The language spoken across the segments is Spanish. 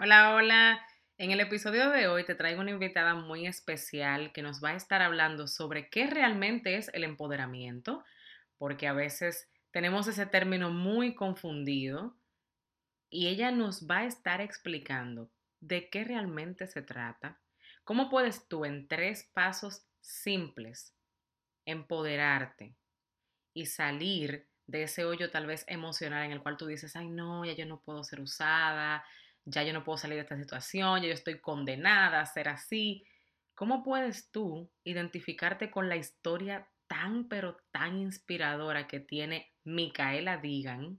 Hola, hola. En el episodio de hoy te traigo una invitada muy especial que nos va a estar hablando sobre qué realmente es el empoderamiento, porque a veces tenemos ese término muy confundido y ella nos va a estar explicando de qué realmente se trata, cómo puedes tú en tres pasos simples empoderarte y salir de ese hoyo tal vez emocional en el cual tú dices, ay no, ya yo no puedo ser usada, ya yo no puedo salir de esta situación, ya yo estoy condenada a ser así. ¿Cómo puedes tú identificarte con la historia tan pero tan inspiradora que tiene Micaela Digan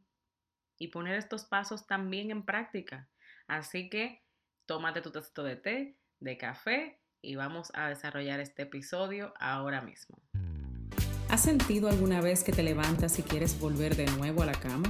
y poner estos pasos también en práctica? Así que tómate tu tacito de té, de café y vamos a desarrollar este episodio ahora mismo. ¿Has sentido alguna vez que te levantas y quieres volver de nuevo a la cama?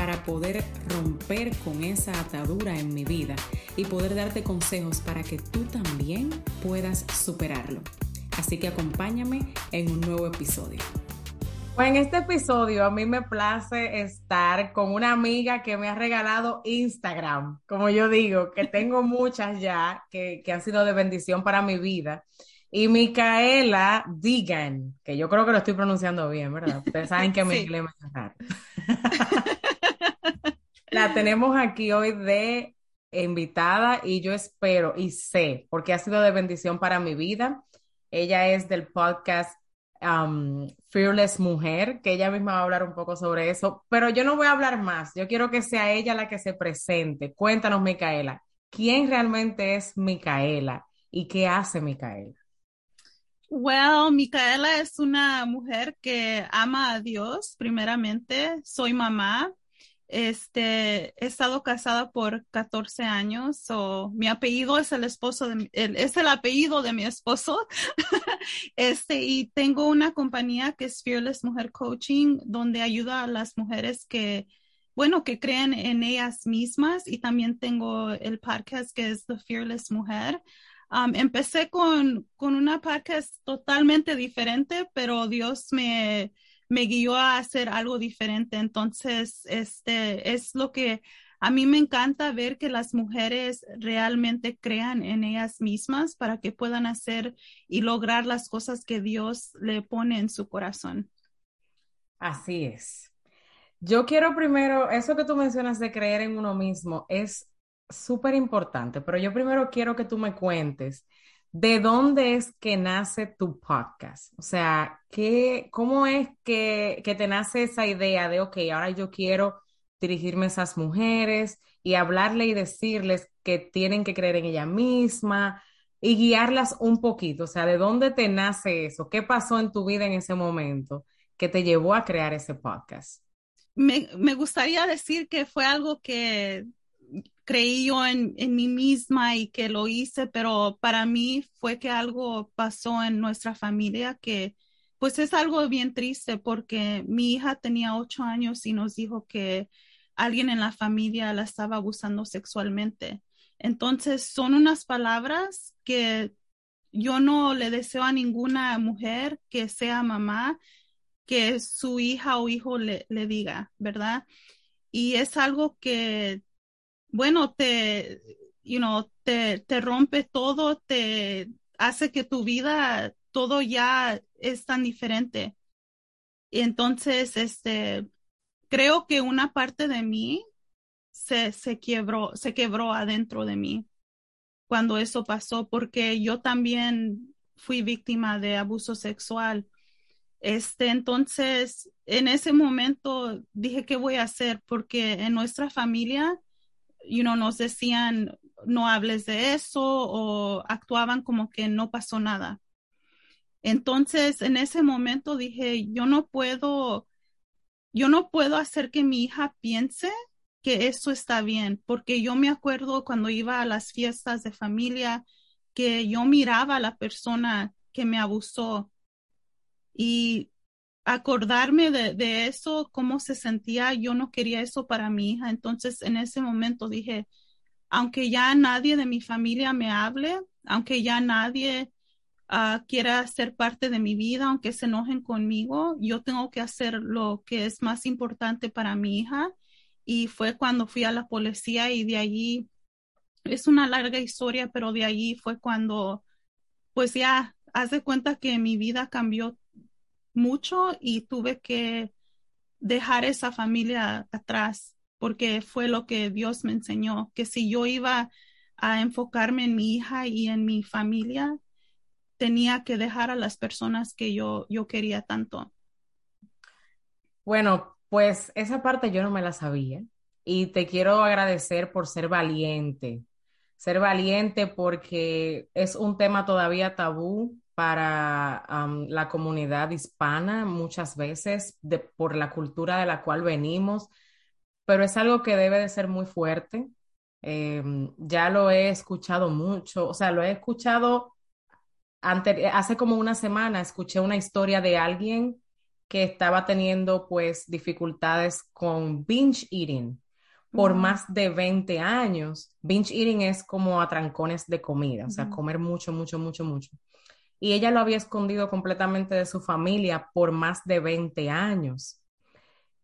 para poder romper con esa atadura en mi vida y poder darte consejos para que tú también puedas superarlo. Así que acompáñame en un nuevo episodio. Pues en este episodio a mí me place estar con una amiga que me ha regalado Instagram, como yo digo, que tengo muchas ya que, que han sido de bendición para mi vida. Y Micaela Digan, que yo creo que lo estoy pronunciando bien, ¿verdad? Ustedes saben que mi inglés raro. La tenemos aquí hoy de invitada y yo espero y sé, porque ha sido de bendición para mi vida. Ella es del podcast um, Fearless Mujer, que ella misma va a hablar un poco sobre eso, pero yo no voy a hablar más. Yo quiero que sea ella la que se presente. Cuéntanos, Micaela, ¿quién realmente es Micaela y qué hace Micaela? Well, Micaela es una mujer que ama a Dios, primeramente. Soy mamá, este, he estado casada por 14 años, o mi apellido es el esposo de, el, es el apellido de mi esposo. este, y tengo una compañía que es Fearless Mujer Coaching, donde ayuda a las mujeres que, bueno, que creen en ellas mismas. Y también tengo el podcast que es The Fearless Mujer. Um, empecé con, con una podcast totalmente diferente, pero Dios me, me guió a hacer algo diferente. Entonces, este es lo que a mí me encanta ver que las mujeres realmente crean en ellas mismas para que puedan hacer y lograr las cosas que Dios le pone en su corazón. Así es. Yo quiero primero, eso que tú mencionas de creer en uno mismo es súper importante, pero yo primero quiero que tú me cuentes ¿De dónde es que nace tu podcast? O sea, ¿qué, ¿cómo es que, que te nace esa idea de, ok, ahora yo quiero dirigirme a esas mujeres y hablarle y decirles que tienen que creer en ella misma y guiarlas un poquito? O sea, ¿de dónde te nace eso? ¿Qué pasó en tu vida en ese momento que te llevó a crear ese podcast? Me, me gustaría decir que fue algo que creí yo en, en, mí misma y que lo hice, pero para mí fue que algo pasó en nuestra familia que pues es algo bien triste porque mi hija tenía ocho años y nos dijo que alguien en la familia la estaba abusando sexualmente. Entonces son unas palabras que yo no le deseo a ninguna mujer que sea mamá que su hija o hijo le, le diga, ¿verdad? Y es algo que bueno, te, you know, te, te rompe todo, te hace que tu vida, todo ya es tan diferente. Y entonces, este, creo que una parte de mí se, se quebró, se quebró adentro de mí cuando eso pasó, porque yo también fui víctima de abuso sexual. Este, entonces, en ese momento dije, ¿qué voy a hacer? Porque en nuestra familia you know, nos decían no hables de eso o actuaban como que no pasó nada. Entonces, en ese momento dije, yo no puedo, yo no puedo hacer que mi hija piense que eso está bien, porque yo me acuerdo cuando iba a las fiestas de familia que yo miraba a la persona que me abusó y acordarme de, eso, cómo se sentía, yo no quería eso para mi hija. Entonces en ese momento dije, aunque ya nadie de mi familia me hable, aunque ya nadie uh, quiera ser parte de mi vida, aunque se enojen conmigo, yo tengo que hacer lo que es más importante para mi hija. Y fue cuando fui a la policía y de allí, es una larga historia, pero de allí fue cuando, pues ya, haz de cuenta que mi vida cambió mucho y tuve que dejar esa familia atrás porque fue lo que Dios me enseñó, que si yo iba a enfocarme en mi hija y en mi familia, tenía que dejar a las personas que yo, yo quería tanto. Bueno, pues esa parte yo no me la sabía y te quiero agradecer por ser valiente, ser valiente porque es un tema todavía tabú para la comunidad hispana muchas veces de, por la cultura de la cual venimos, pero es algo que debe de ser muy fuerte. Em, ya lo he escuchado mucho, o sea, lo he escuchado hace como una semana, escuché una historia de alguien que estaba teniendo pues dificultades con binge eating por más de 20 años. Binge eating es como atrancones de comida, o sea, comer mucho, mucho, mucho, mucho. Y ella lo había escondido completamente de su familia por más de 20 años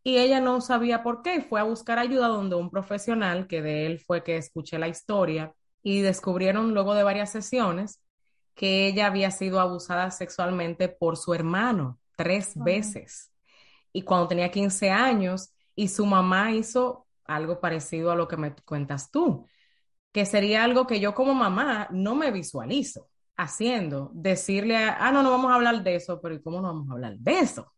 y ella no sabía por qué. Fue a buscar ayuda donde un profesional, que de él fue que escuché la historia, y descubrieron luego de varias sesiones que ella había sido abusada sexualmente por su hermano tres veces. Y cuando tenía 15 años, y su mamá hizo algo parecido a lo que me cuentas tú, que sería algo que yo como mamá no me visualizo haciendo, decirle, ah, no, no vamos a hablar de eso, pero ¿y cómo no vamos a hablar de eso?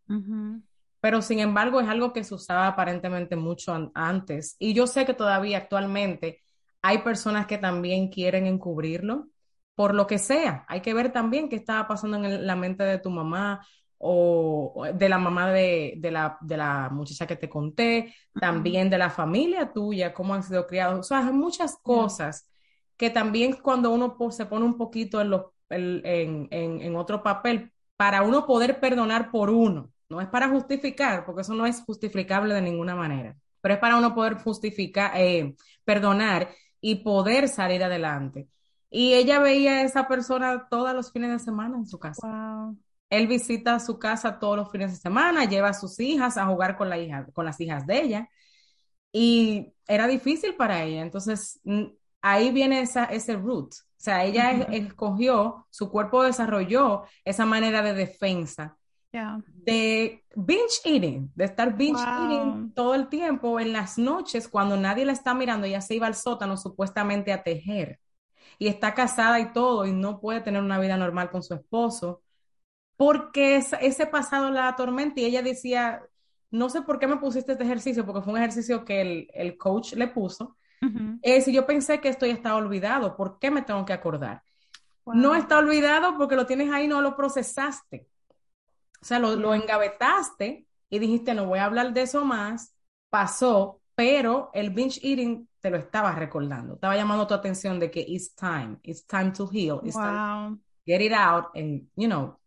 pero sin embargo es algo que se usaba aparentemente mucho antes. Y yo sé que todavía actualmente hay personas que también quieren encubrirlo por lo que sea. Hay que ver también qué estaba pasando en la mente de tu mamá o de la mamá de, la, de la muchacha que te conté, también de la familia tuya, cómo han sido criados. O sea, hay muchas cosas que también cuando uno se pone un poquito en, en, en otro papel, para uno poder perdonar por uno, no es para justificar, porque eso no es justificable de ninguna manera, pero es para uno poder justificar, eh, perdonar y poder salir adelante. Y ella veía a esa persona todos los fines de semana en su casa. Él visita su casa todos los fines de semana, lleva a sus hijas a jugar con, la hija, con las hijas de ella. Y era difícil para ella. Entonces, ahí viene esa, ese root. O sea, ella escogió, su cuerpo desarrolló esa manera de defensa. De binge eating, de estar binge eating todo el tiempo en las noches cuando nadie la está mirando, ella se iba al sótano supuestamente a tejer. Y está casada y todo y no puede tener una vida normal con su esposo. Porque ese pasado la atormenta y ella decía, no sé por qué me pusiste este ejercicio, porque fue un ejercicio que el, coach le puso. Es yo pensé que esto ya estaba olvidado, ¿por qué me tengo que acordar? No está olvidado porque lo tienes ahí, no lo procesaste. O sea, lo, engavetaste y dijiste, no voy a hablar de eso más, pasó, pero el binge eating te lo estaba recordando, estaba llamando tu atención de que it's time, it's time to heal, it's time to get it out and, you know,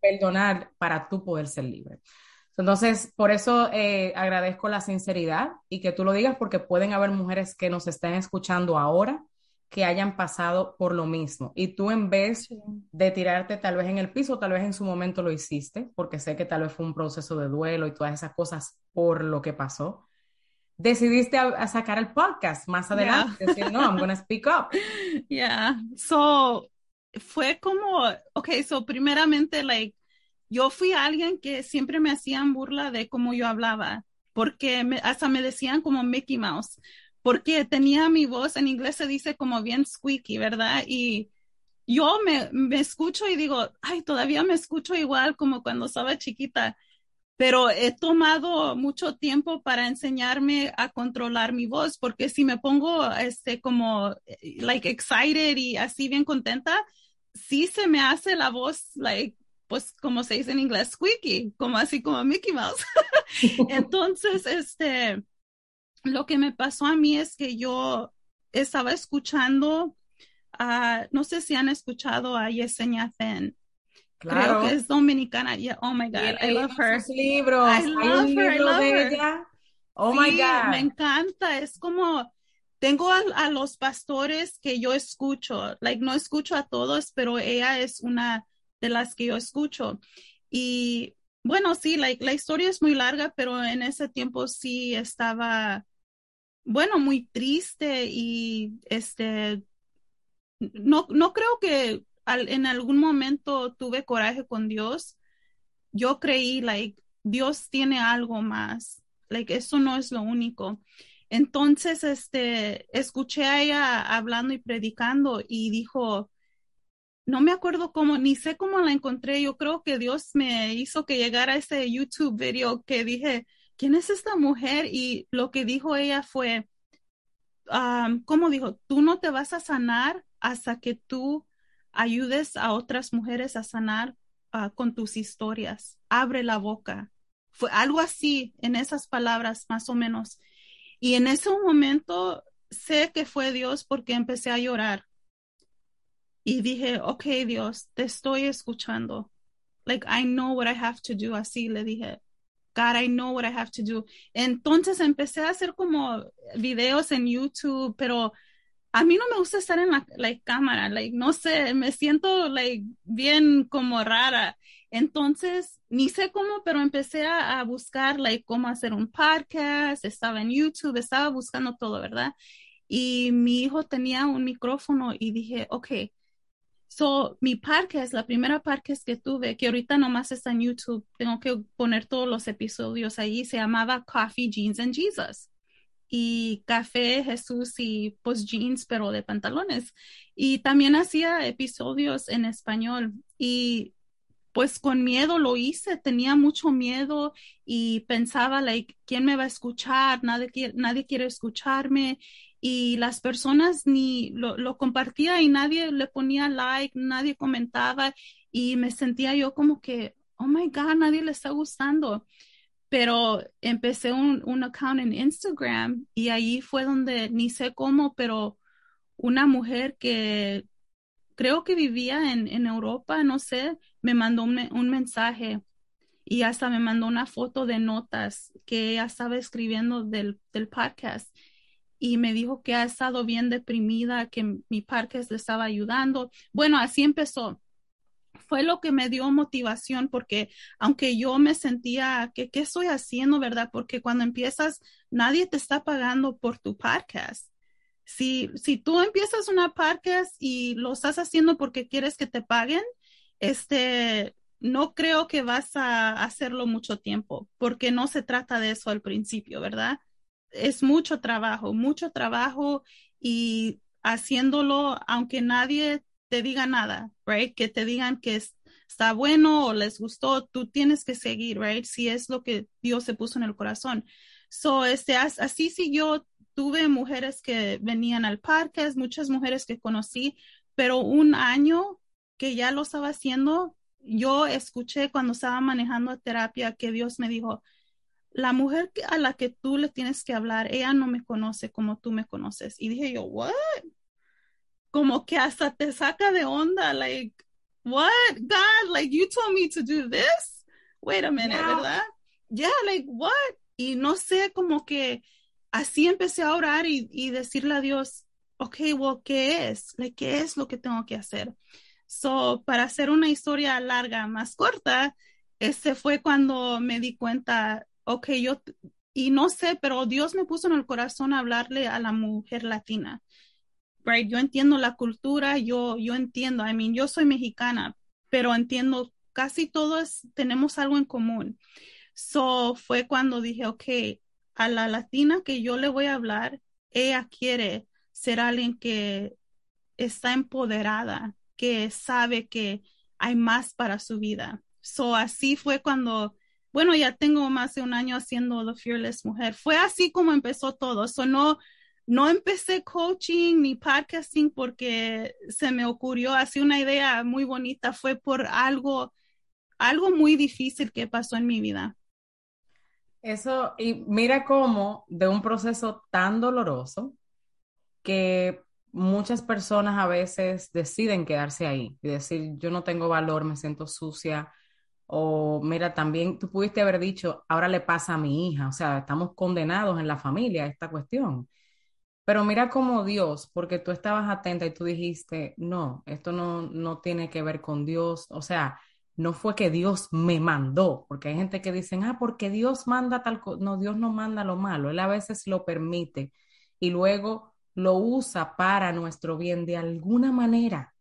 perdonar para tú poder ser libre. Entonces, por eso eh, agradezco la sinceridad y que tú lo digas porque pueden haber mujeres que nos estén escuchando ahora que hayan pasado por lo mismo. Y tú en vez de tirarte tal vez en el piso, tal vez en su momento lo hiciste, porque sé que tal vez fue un proceso de duelo y todas esas cosas por lo que pasó, decidiste a, sacar el podcast más adelante, decir, no, I'm going to speak up. Yeah, so fue como, ok, so primeramente, like, yo fui alguien que siempre me hacían burla de cómo yo hablaba, porque hasta me decían como Mickey Mouse porque tenía mi voz, en inglés se dice como bien squeaky, ¿verdad? Y yo me, me escucho y digo, ay, todavía me escucho igual como cuando estaba chiquita, pero he tomado mucho tiempo para enseñarme a controlar mi voz, porque si me pongo este como like excited y así bien contenta, sí se me hace la voz like pues como se dice en inglés squeaky, como así como Mickey Mouse. Entonces, este lo que me pasó a mí es que yo estaba escuchando, no sé si han escuchado a Yesenia Fen, Creo que es dominicana. Yeah, oh my God, I love her. Sus libros. I love Hay her, de ella. Oh my God. Me encanta. Es como tengo a, los pastores que yo escucho. Like no escucho a todos, pero ella es una de las que yo escucho. Y bueno, sí, like, la historia es muy larga, pero en ese tiempo sí estaba, bueno, muy triste y este, no, no creo que en algún momento tuve coraje con Dios, yo creí, like, Dios tiene algo más, like, eso no es lo único. Entonces, este, escuché a ella hablando y predicando y dijo, no me acuerdo cómo, ni sé cómo la encontré. Yo creo que Dios me hizo que llegara ese YouTube video que dije, ¿quién es esta mujer? Y lo que dijo ella fue, um, ¿cómo dijo? Tú no te vas a sanar hasta que tú ayudes a otras mujeres a sanar ah, con tus historias. Abre la boca. Fue algo así en esas palabras, más o menos. Y en ese momento sé que fue Dios porque empecé a llorar. Y dije, ok, Dios, te estoy escuchando. Like, I know what I have to do. Así le dije, God, I know what I have to do. Entonces empecé a hacer como videos en YouTube, pero a mí no me gusta estar en la cámara, like, no sé, me siento like, bien como rara. Entonces, ni sé cómo, pero empecé a, buscar like, cómo hacer un podcast, estaba en YouTube, estaba buscando todo, ¿verdad? Y mi hijo tenía un micrófono y dije, ok, so mi podcast, la primera podcast que tuve, que ahorita nomás está en YouTube, tengo que poner todos los episodios ahí, se llamaba Coffee, Jeans and Jesus. Y café, Jesús y pues jeans, pero de pantalones. Y también hacía episodios en español. Y pues con miedo lo hice, tenía mucho miedo y pensaba, like, ¿quién me va a escuchar? Nadie, nadie quiere escucharme y las personas ni lo, compartía y nadie le ponía like, nadie comentaba y me sentía yo como que, oh my God, nadie le está gustando. Pero empecé un, un account en Instagram y ahí fue donde ni sé cómo, pero una mujer que creo que vivía en, en Europa, no sé, me mandó un, un, mensaje y hasta me mandó una foto de notas que ella estaba escribiendo del, del podcast y me dijo que ha estado bien deprimida, que mi podcast le estaba ayudando. Bueno, así empezó fue lo que me dio motivación porque aunque yo me sentía que qué estoy haciendo, ¿verdad? Porque cuando empiezas, nadie te está pagando por tu podcast. Si, si tú empiezas una podcast y lo estás haciendo porque quieres que te paguen, este, no creo que vas a hacerlo mucho tiempo, porque no se trata de eso al principio, ¿verdad? Es mucho trabajo, mucho trabajo y haciéndolo, aunque nadie te diga nada, right? Que te digan que está bueno o les gustó, tú tienes que seguir, right? Si es lo que Dios se puso en el corazón. So, este, así sí yo tuve mujeres que venían al parque, muchas mujeres que conocí, pero un año que ya lo estaba haciendo, yo escuché cuando estaba manejando terapia que Dios me dijo, la mujer a la que tú le tienes que hablar, ella no me conoce como tú me conoces. Y dije yo, what? como que hasta te saca de onda, like, what, God, like, you told me to do this? Wait a minute, ¿verdad? Yeah, like, what? Y no sé, como que así empecé a orar y, y decirle a Dios, ok, well, ¿qué es? Like, ¿Qué es lo que tengo que hacer? So, para hacer una historia larga, más corta, ese fue cuando me di cuenta, ok, yo, y no sé, pero Dios me puso en el corazón hablarle a la mujer latina right? Yo entiendo la cultura, yo, yo entiendo, I mean, yo soy mexicana, pero entiendo casi todos tenemos algo en común. So fue cuando dije, ok, a la latina que yo le voy a hablar, ella quiere ser alguien que está empoderada, que sabe que hay más para su vida. So así fue cuando, bueno, ya tengo más de un año haciendo The Fearless Mujer. Fue así como empezó todo. So no, no empecé coaching ni podcasting porque se me ocurrió así una idea muy bonita, fue por algo, algo muy difícil que pasó en mi vida. Eso, y mira cómo de un proceso tan doloroso que muchas personas a veces deciden quedarse ahí y decir, yo no tengo valor, me siento sucia. O mira, también tú pudiste haber dicho, ahora le pasa a mi hija. O sea, estamos condenados en la familia a esta cuestión. Pero mira cómo Dios, porque tú estabas atenta y tú dijiste, no, esto no, no tiene que ver con Dios. O sea, no fue que Dios me mandó, porque hay gente que dicen, ah, porque Dios manda tal cosa. No, Dios no manda lo malo, Él a veces lo permite y luego lo usa para nuestro bien de alguna manera.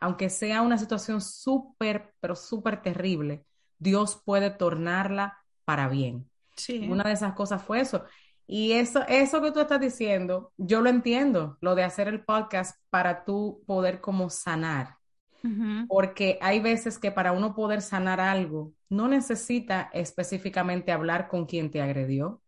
Aunque sea una situación súper, pero súper terrible, Dios puede tornarla para bien. Sí. Una de esas cosas fue eso. Y eso, eso que tú estás diciendo, yo lo entiendo, lo de hacer el podcast para tú poder como sanar. Porque hay veces que para uno poder sanar algo, no necesita específicamente hablar con quien te agredió,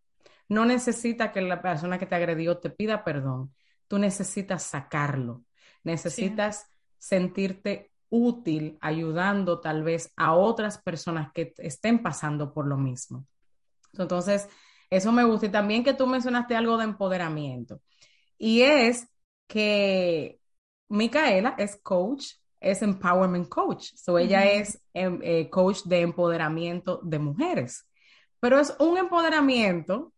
no necesita que la persona que te agredió te pida perdón, tú necesitas sacarlo, necesitas sentirte útil ayudando tal vez a otras personas que estén pasando por lo mismo. Entonces, eso me gusta. Y también que tú mencionaste algo de empoderamiento. Y es que Micaela es coach, es empowerment coach. So ella es em, eh, coach de empoderamiento de mujeres. Pero es un empoderamiento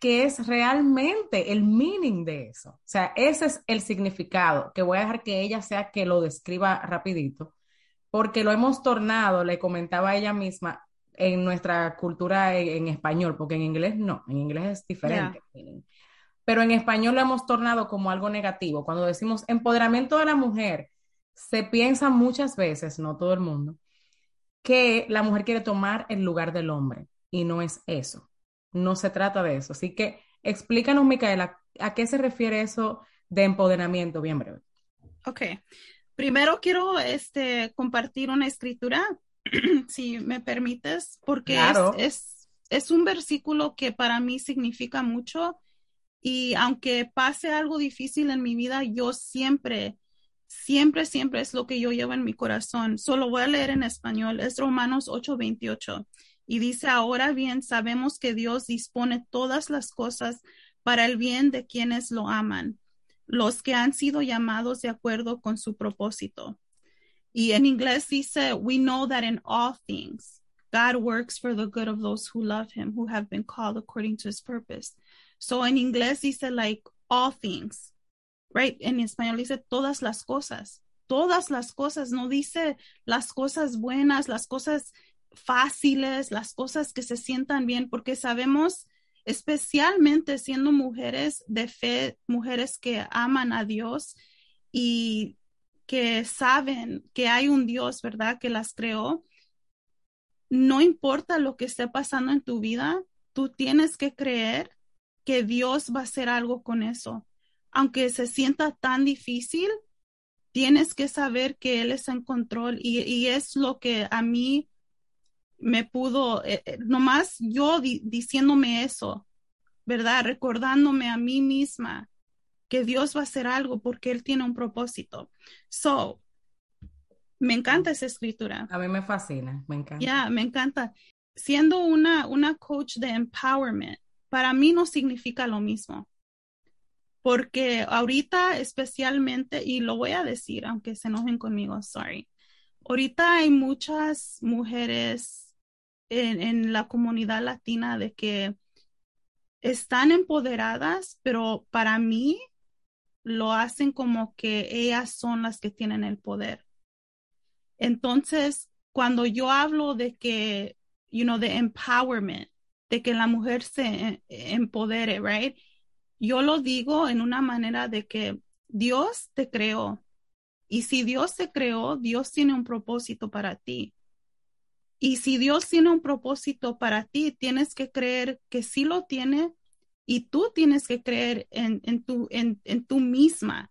que es realmente el meaning de eso. O sea, ese es el significado, que voy a dejar que ella sea que lo describa rapidito, porque lo hemos tornado, le comentaba ella misma, en nuestra cultura en, español, porque en inglés no, en inglés es diferente. Pero en español lo hemos tornado como algo negativo. Cuando decimos empoderamiento de la mujer, se piensa muchas veces, no todo el mundo, que la mujer quiere tomar el lugar del hombre y no es eso. No se trata de eso. Así que explícanos, Micaela, ¿a qué se refiere eso de empoderamiento? Bien breve. Ok. Primero quiero este, compartir una escritura si me permites, porque es, es, un versículo que para mí significa mucho y aunque pase algo difícil en mi vida, yo siempre, siempre, siempre es lo que yo llevo en mi corazón. Solo voy a leer en español, es Romanos 8:28 y dice, ahora bien, sabemos que Dios dispone todas las cosas para el bien de quienes lo aman, los que han sido llamados de acuerdo con su propósito. Y en inglés dice, we know that in all things, God works for the good of those who love him, who have been called according to his purpose. So en inglés dice like all things, right? En español dice todas las cosas, todas las cosas, no dice las cosas buenas, las cosas fáciles, las cosas que se sientan bien, porque sabemos, especialmente siendo mujeres de fe, mujeres que aman a Dios y que saben que hay un Dios, ¿verdad? Que las creó. No importa lo que esté pasando en tu vida, tú tienes que creer que Dios va a hacer algo con eso. Aunque se sienta tan difícil, tienes que saber que Él está en control y, es lo que a mí me pudo, eh, eh, nomás yo diciéndome eso, ¿verdad? Recordándome a mí misma que Dios va a hacer algo porque Él tiene un propósito. So, me encanta esa escritura. A mí me fascina, me encanta. Ya, me encanta. Siendo una, una coach de empowerment, para mí no significa lo mismo. Porque ahorita especialmente, y lo voy a decir, aunque se enojen conmigo, sorry. Ahorita hay muchas mujeres en, la comunidad latina de que están empoderadas, pero para mí lo hacen como que ellas son las que tienen el poder. Entonces, cuando yo hablo de que, you know, de empowerment, de que la mujer se e, empodere, right? Yo lo digo en una manera de que Dios te creó. Y si Dios te creó, Dios tiene un propósito para ti. Y si Dios tiene un propósito para ti, tienes que creer que sí lo tiene y tú tienes que creer en, en, tu, en, en tú misma.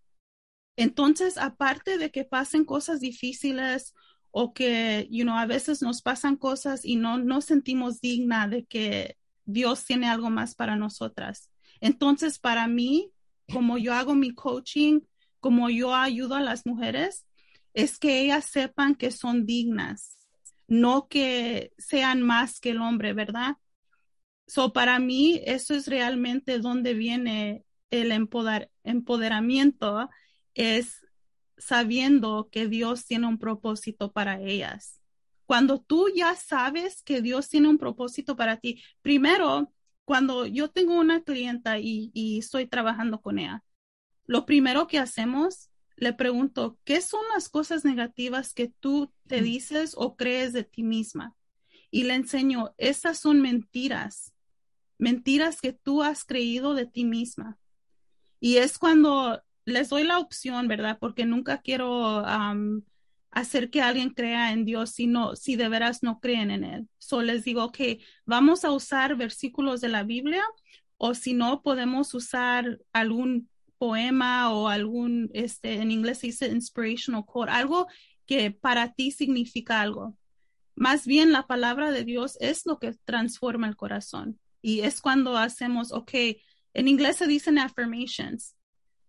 Entonces, aparte de que pasen cosas difíciles o que, a veces nos pasan cosas y no nos sentimos digna de que Dios tiene algo más para nosotras. Entonces, para mí, como yo hago mi coaching, como yo ayudo a las mujeres, es que ellas sepan que son dignas, no que sean más que el hombre, ¿verdad? So, para mí, eso es realmente donde viene el empoderamiento es sabiendo que Dios tiene un propósito para ellas. Cuando tú ya sabes que Dios tiene un propósito para ti, primero, cuando yo tengo una clienta y, y estoy trabajando con ella, lo primero que hacemos, le pregunto, ¿qué son las cosas negativas que tú te dices o crees de ti misma? Y le enseño, esas son mentiras, mentiras que tú has creído de ti misma. Y es cuando les doy la opción, ¿verdad? Porque nunca quiero hacer que alguien crea en Dios si, no, si de veras no creen en Él. Solo les digo que vamos a usar versículos de la Biblia o si no, podemos usar algún poema o algún, este, en inglés se dice inspirational quote, algo que para ti significa algo. Más bien la palabra de Dios es lo que transforma el corazón. Y es cuando hacemos, ok, en inglés se dicen affirmations.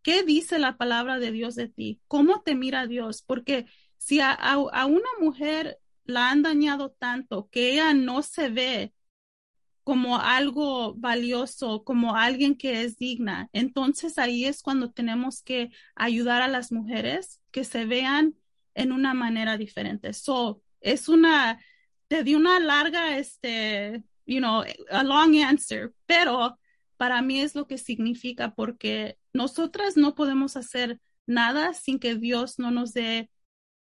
¿Qué dice la palabra de Dios de ti? ¿Cómo te mira Dios? Porque si a, una mujer la han dañado tanto que ella no se ve como algo valioso, como alguien que es digna, entonces ahí es cuando tenemos que ayudar a las mujeres que se vean en una manera diferente. So, es una, te di una larga, este, you know, a long answer, pero para mí es lo que significa porque nosotras no podemos hacer nada sin que Dios no nos dé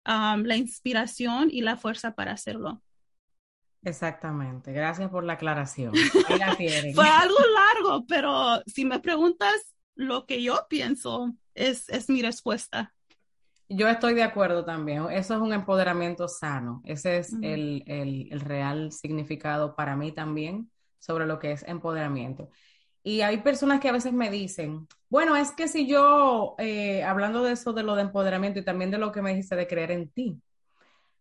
um, la inspiración y la fuerza para hacerlo. Exactamente. Gracias por la aclaración. Fue algo largo, pero si me preguntas lo que yo pienso, es, es mi respuesta. Yo estoy de acuerdo también. Eso es un empoderamiento sano. Ese es el, el, el, real significado para mí también sobre lo que es empoderamiento. Y hay personas que a veces me dicen, bueno, es que si yo, eh, hablando de eso, de lo de empoderamiento y también de lo que me dijiste de creer en ti,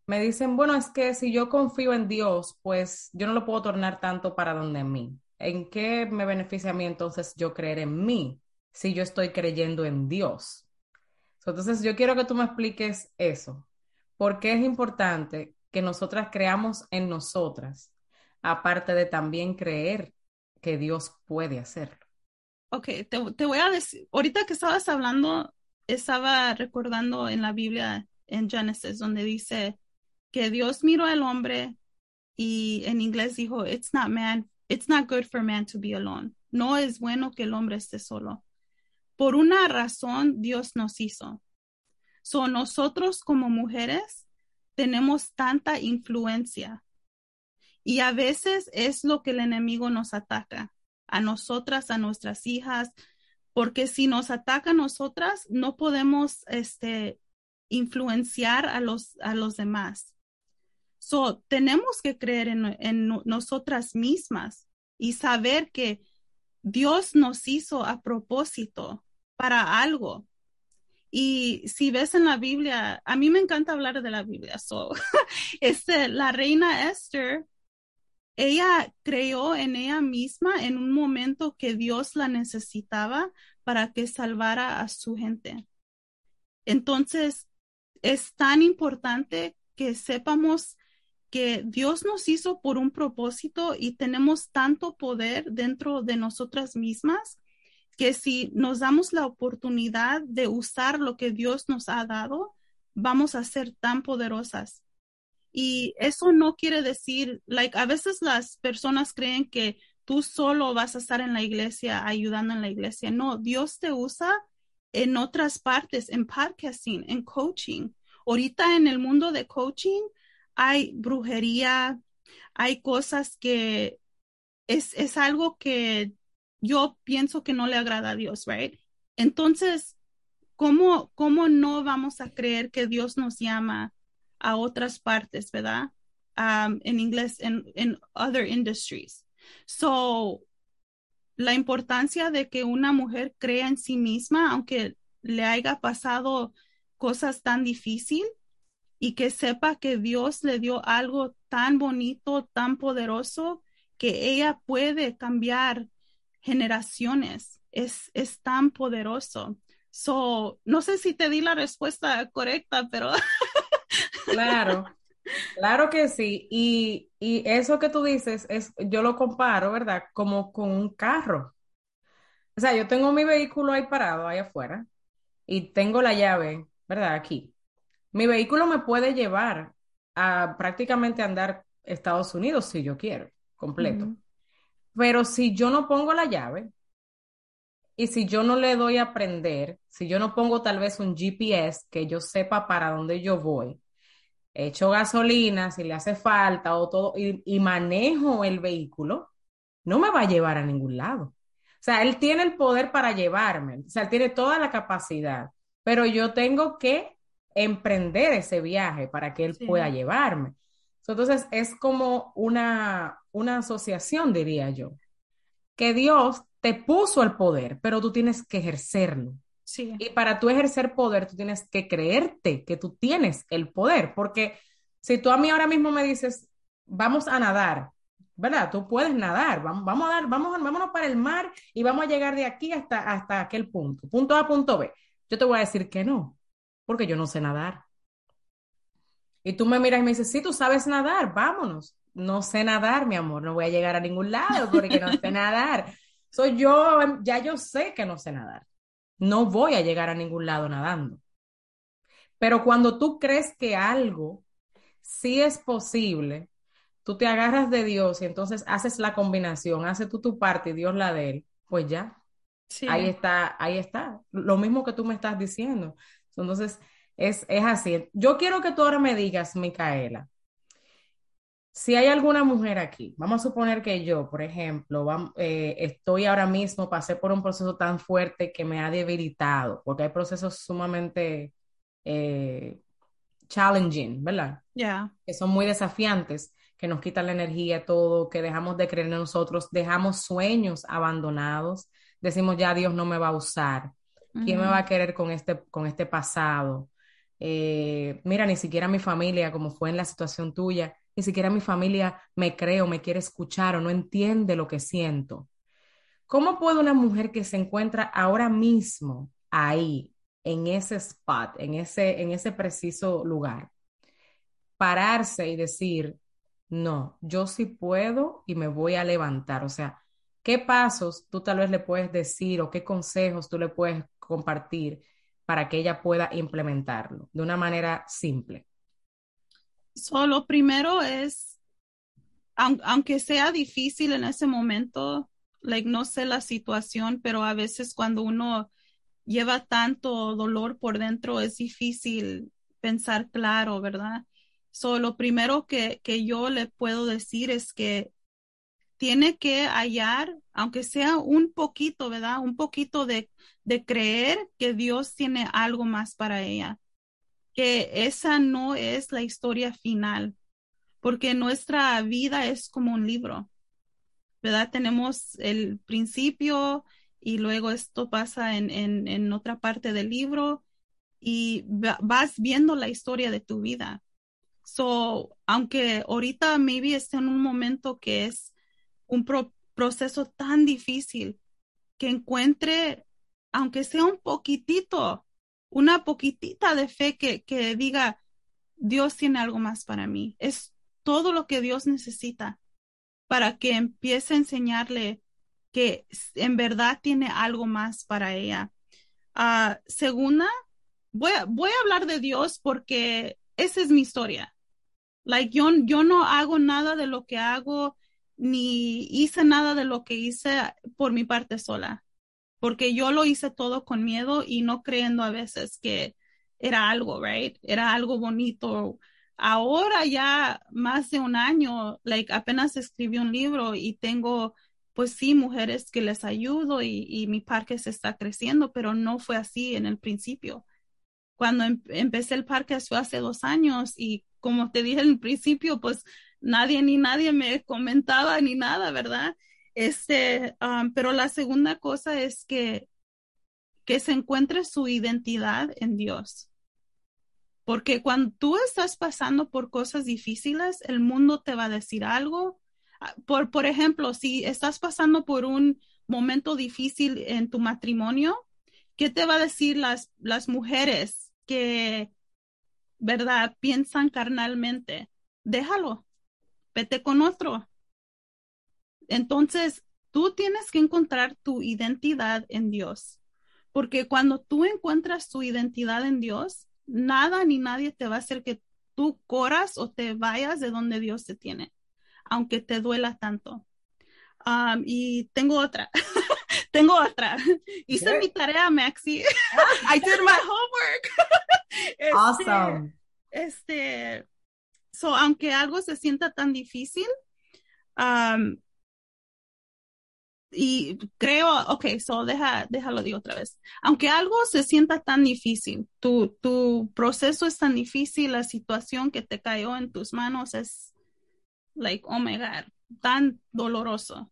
me dicen, bueno, es que si yo confío en Dios, pues yo no lo puedo tornar tanto para donde mí. ¿En qué me beneficia a mí entonces yo creer en mí si yo estoy creyendo en Dios? Entonces yo quiero que tú me expliques eso. ¿Por qué es importante que nosotras creamos en nosotras, aparte de también creer que Dios puede hacerlo. Ok, te, voy a decir, ahorita que estabas hablando, estaba recordando en la Biblia, en Génesis, donde dice que Dios miró al hombre y en inglés dijo, it's not man, it's not good for man to be alone. No es bueno que el hombre esté solo. Por una razón Dios nos hizo. So nosotros como mujeres tenemos tanta influencia y a veces es lo que el enemigo nos ataca, a nosotras, a nuestras hijas, porque si nos ataca a nosotras, no podemos este, influenciar a los, a los demás. So, tenemos que creer en, nosotras mismas y saber que Dios nos hizo a propósito para algo. Y si ves en la Biblia, a mí me encanta hablar de la Biblia. So, este, la reina Esther ella creyó en ella misma en un momento que Dios la necesitaba para que salvara a su gente. Entonces, es tan importante que sepamos que Dios nos hizo por un propósito y tenemos tanto poder dentro de nosotras mismas que si nos damos la oportunidad de usar lo que Dios nos ha dado, vamos a ser tan poderosas. Y eso no quiere decir, like, a veces las personas creen que tú solo vas a estar en la iglesia ayudando en la iglesia. No, Dios te usa en otras partes, en podcasting, en coaching. Ahorita en el mundo de coaching hay brujería, hay cosas que es, es algo que yo pienso que no le agrada a Dios, right? Entonces, ¿cómo, ¿cómo no vamos a creer que Dios nos llama a otras partes, ¿verdad? Um, en inglés, en, en other industries. So, la importancia de que una mujer crea en sí misma, aunque le haya pasado cosas tan difíciles, y que sepa que Dios le dio algo tan bonito, tan poderoso, que ella puede cambiar generaciones. Es, es tan poderoso. So, no sé si te di la respuesta correcta, pero Claro, claro que sí. Y, eso que tú dices, es, yo lo comparo, ¿verdad? Como con un carro. O sea, yo tengo mi vehículo ahí parado, ahí afuera, y tengo la llave, ¿verdad? Aquí. Mi vehículo me puede llevar a prácticamente andar Estados Unidos si yo quiero, completo. Pero si yo no pongo la llave y si yo no le doy a prender, si yo no pongo tal vez un GPS que yo sepa para dónde yo voy, echo gasolina si le hace falta o todo y, y manejo el vehículo, no me va a llevar a ningún lado. O sea, él tiene el poder para llevarme, o sea, él tiene toda la capacidad, pero yo tengo que emprender ese viaje para que él pueda llevarme. Entonces, es como una, una asociación, diría yo, que Dios te puso el poder, pero tú tienes que ejercerlo. Sí. Y para tú ejercer poder, tú tienes que creerte que tú tienes el poder, porque si tú a mí ahora mismo me dices, vamos a nadar, ¿verdad? Tú puedes nadar, vamos, vamos a dar, vamos, vámonos para el mar y vamos a llegar de aquí hasta, hasta aquel punto, punto A, punto B. Yo te voy a decir que no, porque yo no sé nadar. Y tú me miras y me dices, sí, tú sabes nadar, vámonos. No sé nadar, mi amor, no voy a llegar a ningún lado porque no sé nadar. Soy yo, ya yo sé que no sé nadar. No voy a llegar a ningún lado nadando. Pero cuando tú crees que algo sí es posible, tú te agarras de Dios y entonces haces la combinación, haces tú tu parte y Dios la de él, pues ya. Ahí está, ahí está. Lo mismo que tú me estás diciendo. Entonces, es, así. Yo quiero que tú ahora me digas, Micaela, si hay alguna mujer aquí, vamos a suponer que yo, por ejemplo, eh, estoy ahora mismo, pasé por un proceso tan fuerte que me ha debilitado, porque hay procesos sumamente eh, challenging, ¿verdad? Ya. Que son muy desafiantes, que nos quitan la energía, todo, que dejamos de creer en nosotros, dejamos sueños abandonados, decimos ya Dios no me va a usar, ¿quién me va a querer con este, con este pasado? Eh, mira, ni siquiera mi familia, como fue en la situación tuya, ni siquiera mi familia me cree o me quiere escuchar o no entiende lo que siento. ¿Cómo puede una mujer que se encuentra ahora mismo ahí, en ese spot, en ese, en ese preciso lugar, pararse y decir, no, yo sí puedo y me voy a levantar? O sea, ¿qué pasos tú tal vez le puedes decir o qué consejos tú le puedes compartir para que ella pueda implementarlo de una manera simple? Solo primero es, aunque sea difícil en ese momento, like, no sé la situación, pero a veces cuando uno lleva tanto dolor por dentro es difícil pensar claro, ¿verdad? So, lo primero que, que yo le puedo decir es que tiene que hallar, aunque sea un poquito, ¿verdad? Un poquito de, de creer que Dios tiene algo más para ella, que esa no es la historia final, porque nuestra vida es como un libro, ¿verdad? Tenemos el principio y luego esto pasa en, en, otra parte del libro y vas viendo la historia de tu vida. So, aunque ahorita maybe esté en un momento que es un proceso tan difícil que encuentre, aunque sea un poquitito, una poquitita de fe que, que diga, Dios tiene algo más para mí. Es todo lo que Dios necesita para que empiece a enseñarle que en verdad tiene algo más para ella. Uh, segunda, voy a, voy a hablar de Dios porque esa es mi historia. Like, yo, yo no hago nada de lo que hago ni hice nada de lo que hice por mi parte sola, porque yo lo hice todo con miedo y no creyendo a veces que era algo, right? Era algo bonito. Ahora ya más de un año, like apenas escribí un libro y tengo, pues sí, mujeres que les ayudo y, y mi parque se está creciendo, pero no fue así en el principio. Cuando em, empecé el parque fue hace dos años y como te dije en el principio, pues nadie ni nadie me comentaba ni nada, ¿verdad? Este, pero la segunda cosa es que, que se encuentre su identidad en Dios. Porque cuando tú estás pasando por cosas difíciles, el mundo te va a decir algo. Ah, por, por ejemplo, si estás pasando por un momento difícil en tu matrimonio, ¿qué te va a decir las, las mujeres que, verdad, piensan carnalmente? Déjalo, vete con otro. Entonces, tú tienes que encontrar tu identidad en Dios, porque cuando tú encuentras tu identidad en Dios, nada ni nadie te va a hacer que tú corras o te vayas de donde Dios te tiene, aunque te duela tanto. Um, y tengo otra. tengo otra. Hice mi tarea, Maxi. I did my homework. Este, awesome. Este, so, aunque algo se sienta tan difícil, um, y creo, ok, so deja, déjalo digo otra vez. Aunque algo se sienta tan difícil, tu, tu proceso es tan difícil, la situación que te cayó en tus manos es, like, oh my God, tan doloroso.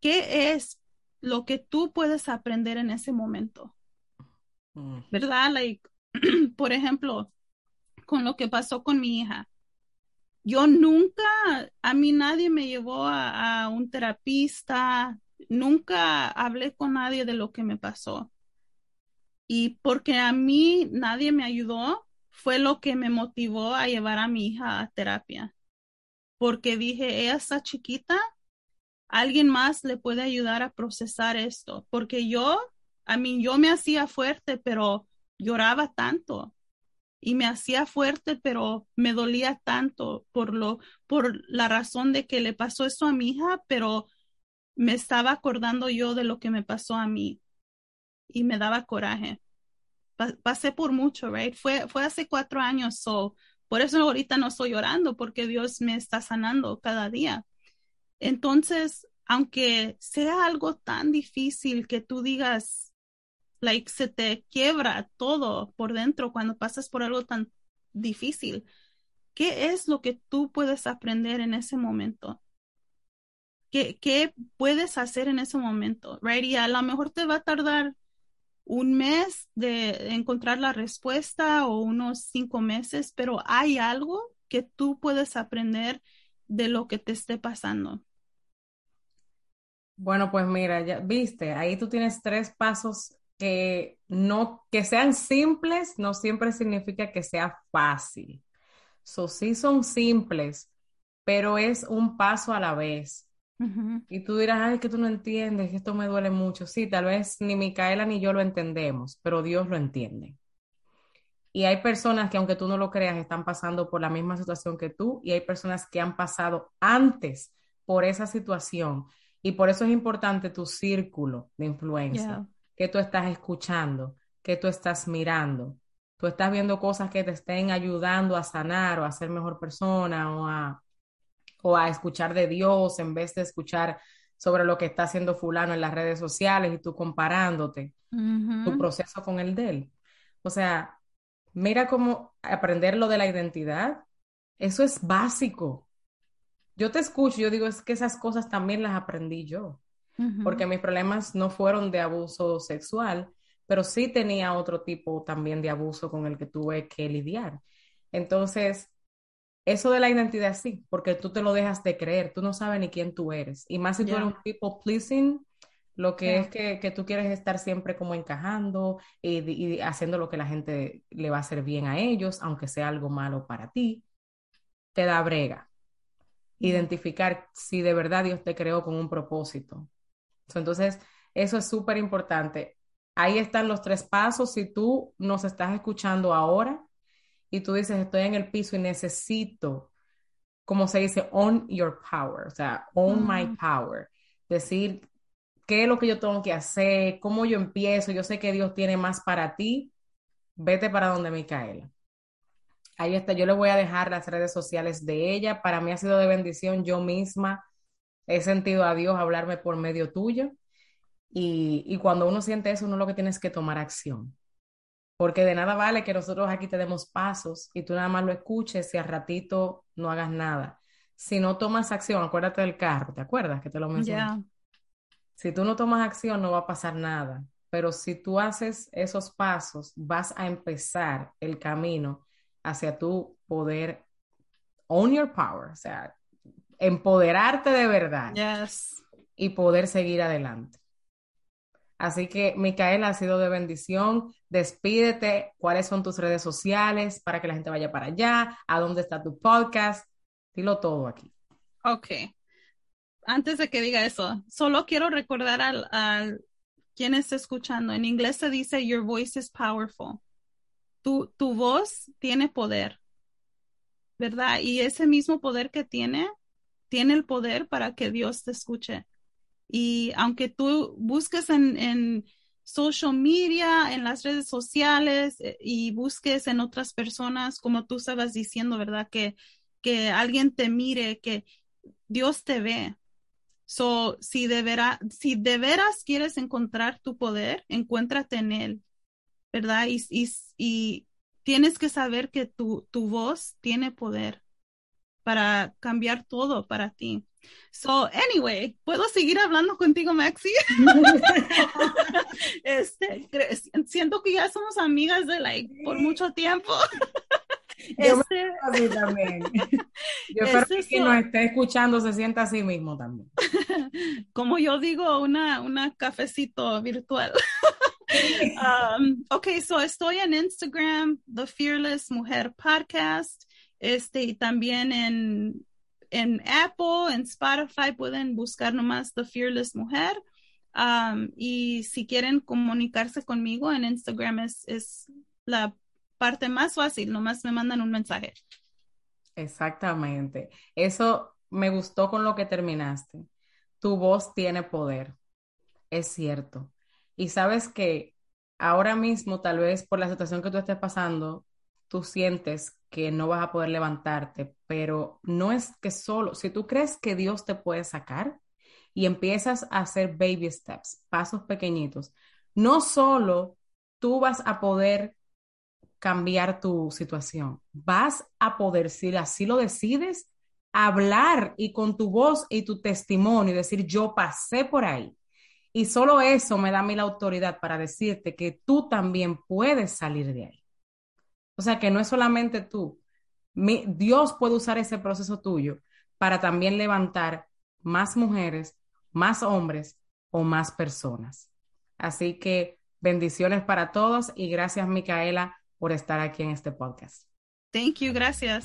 ¿Qué es lo que tú puedes aprender en ese momento? Mm. ¿Verdad? Like, por ejemplo, con lo que pasó con mi hija yo nunca, a mí nadie me llevó a, un terapista, nunca hablé con nadie de lo que me pasó. Y porque a mí nadie me ayudó, fue lo que me motivó a llevar a mi hija a terapia. Porque dije, ella está chiquita, alguien más le puede ayudar a procesar esto. Porque yo, a mí, yo me hacía fuerte, pero lloraba tanto y me hacía fuerte, pero me dolía tanto por lo, por la razón de que le pasó eso a mi hija, pero me estaba acordando yo de lo que me pasó a mí y me daba coraje. pasé por mucho, right? Fue, fue hace cuatro años, so, por eso ahorita no estoy llorando, porque Dios me está sanando cada día. Entonces, aunque sea algo tan difícil que tú digas, like se te quiebra todo por dentro cuando pasas por algo tan difícil. ¿Qué es lo que tú puedes aprender en ese momento? ¿Qué, qué puedes hacer en ese momento? Right? Y a lo mejor te va a tardar un mes de encontrar la respuesta o unos cinco meses, pero hay algo que tú puedes aprender de lo que te esté pasando. Bueno, pues mira, ya viste, ahí tú tienes tres pasos que no, que sean simples no siempre significa que sea fácil. So, sí son simples, pero es un paso a la vez. Y tú dirás, ay, que tú no entiendes, que esto me duele mucho. Sí, tal vez ni Micaela ni yo lo entendemos, pero Dios lo entiende. Y hay personas que, aunque tú no lo creas, están pasando por la misma situación que tú, y hay personas que han pasado antes por esa situación. Y por eso es importante tu círculo de influencia que tú estás escuchando, que tú estás mirando. Tú estás viendo cosas que te estén ayudando a sanar o a ser mejor persona o a, o a escuchar de Dios en vez de escuchar sobre lo que está haciendo fulano en las redes sociales y tú comparándote tu proceso con el de él. O sea, mira cómo aprender lo de la identidad, eso es básico. Yo te escucho, yo digo, es que esas cosas también las aprendí yo porque mis problemas no fueron de abuso sexual, pero sí tenía otro tipo también de abuso con el que tuve que lidiar. Entonces, eso de la identidad sí, porque tú te lo dejas de creer, tú no sabes ni quién tú eres. Y más si tú eres un people pleasing, lo que es que, que, tú quieres estar siempre como encajando y, y, haciendo lo que la gente le va a hacer bien a ellos, aunque sea algo malo para ti, te da brega. Identificar si de verdad Dios te creó con un propósito entonces, eso es súper importante. Ahí están los tres pasos. Si tú nos estás escuchando ahora y tú dices, estoy en el piso y necesito, como se dice, own your power, o sea, own my mm. power. Decir, ¿qué es lo que yo tengo que hacer? ¿Cómo yo empiezo? Yo sé que Dios tiene más para ti. Vete para donde Micaela. Ahí está, yo le voy a dejar las redes sociales de ella. Para mí ha sido de bendición yo misma he sentido a Dios hablarme por medio tuyo. Y, cuando uno siente eso, uno lo que tiene es que tomar acción. Porque de nada vale que nosotros aquí te demos pasos y tú nada más lo escuches y al ratito no hagas nada. Si no tomas acción, acuérdate del carro, ¿te acuerdas que te lo mencioné? Si tú no tomas acción, no va a pasar nada. Pero si tú haces esos pasos, vas a empezar el camino hacia tu poder own your power, o sea, empoderarte de verdad y poder seguir adelante. Así que, Micaela, ha sido de bendición. Despídete. ¿Cuáles son tus redes sociales para que la gente vaya para allá? ¿A dónde está tu podcast? Dilo todo aquí. Ok. Antes de que diga eso, solo quiero recordar al, ¿Quién está escuchando? En inglés se dice your voice is powerful. Tu, tu voz tiene poder, ¿verdad? Y ese mismo poder que tiene, tiene el poder para que Dios te escuche. Y aunque tú busques en, en social media, en las redes sociales eh, y busques en otras personas, como tú estabas diciendo, ¿verdad? Que, que alguien te mire, que Dios te ve. So, si de, si de veras quieres encontrar tu poder, encuéntrate en Él, ¿verdad? Y, y, y tienes que saber que tu, tu voz tiene poder para cambiar todo para ti. So, anyway, ¿puedo seguir hablando contigo, Maxi? este, siento que ya somos amigas de like por mucho tiempo. Yo este, también. Yo espero que quien nos esté escuchando se sienta así mismo también. Como yo digo, una, una cafecito virtual. um, ok, so estoy en Instagram, The Fearless Mujer Podcast, este, y también en, en Apple, en Spotify, pueden buscar nomás The Fearless Mujer. Um, y si quieren comunicarse conmigo en Instagram es, es la parte más fácil, nomás me mandan un mensaje. Exactamente. Eso me gustó con lo que terminaste. Tu voz tiene poder. Es cierto. Y sabes que ahora mismo, tal vez por la situación que tú estés pasando, tú sientes que no vas a poder levantarte, pero no es que solo, si tú crees que Dios te puede sacar y empiezas a hacer baby steps, pasos pequeñitos, no solo tú vas a poder cambiar tu situación. Vas a poder, si así lo decides, hablar y con tu voz y tu testimonio, decir, yo pasé por ahí. Y solo eso me da a mí la autoridad para decirte que tú también puedes salir de ahí. O sea, que no es solamente tú. Dios puede usar ese proceso tuyo para también levantar más mujeres, más hombres o más personas. Así que bendiciones para todos y gracias, Micaela, por estar aquí en este podcast. Thank you, gracias.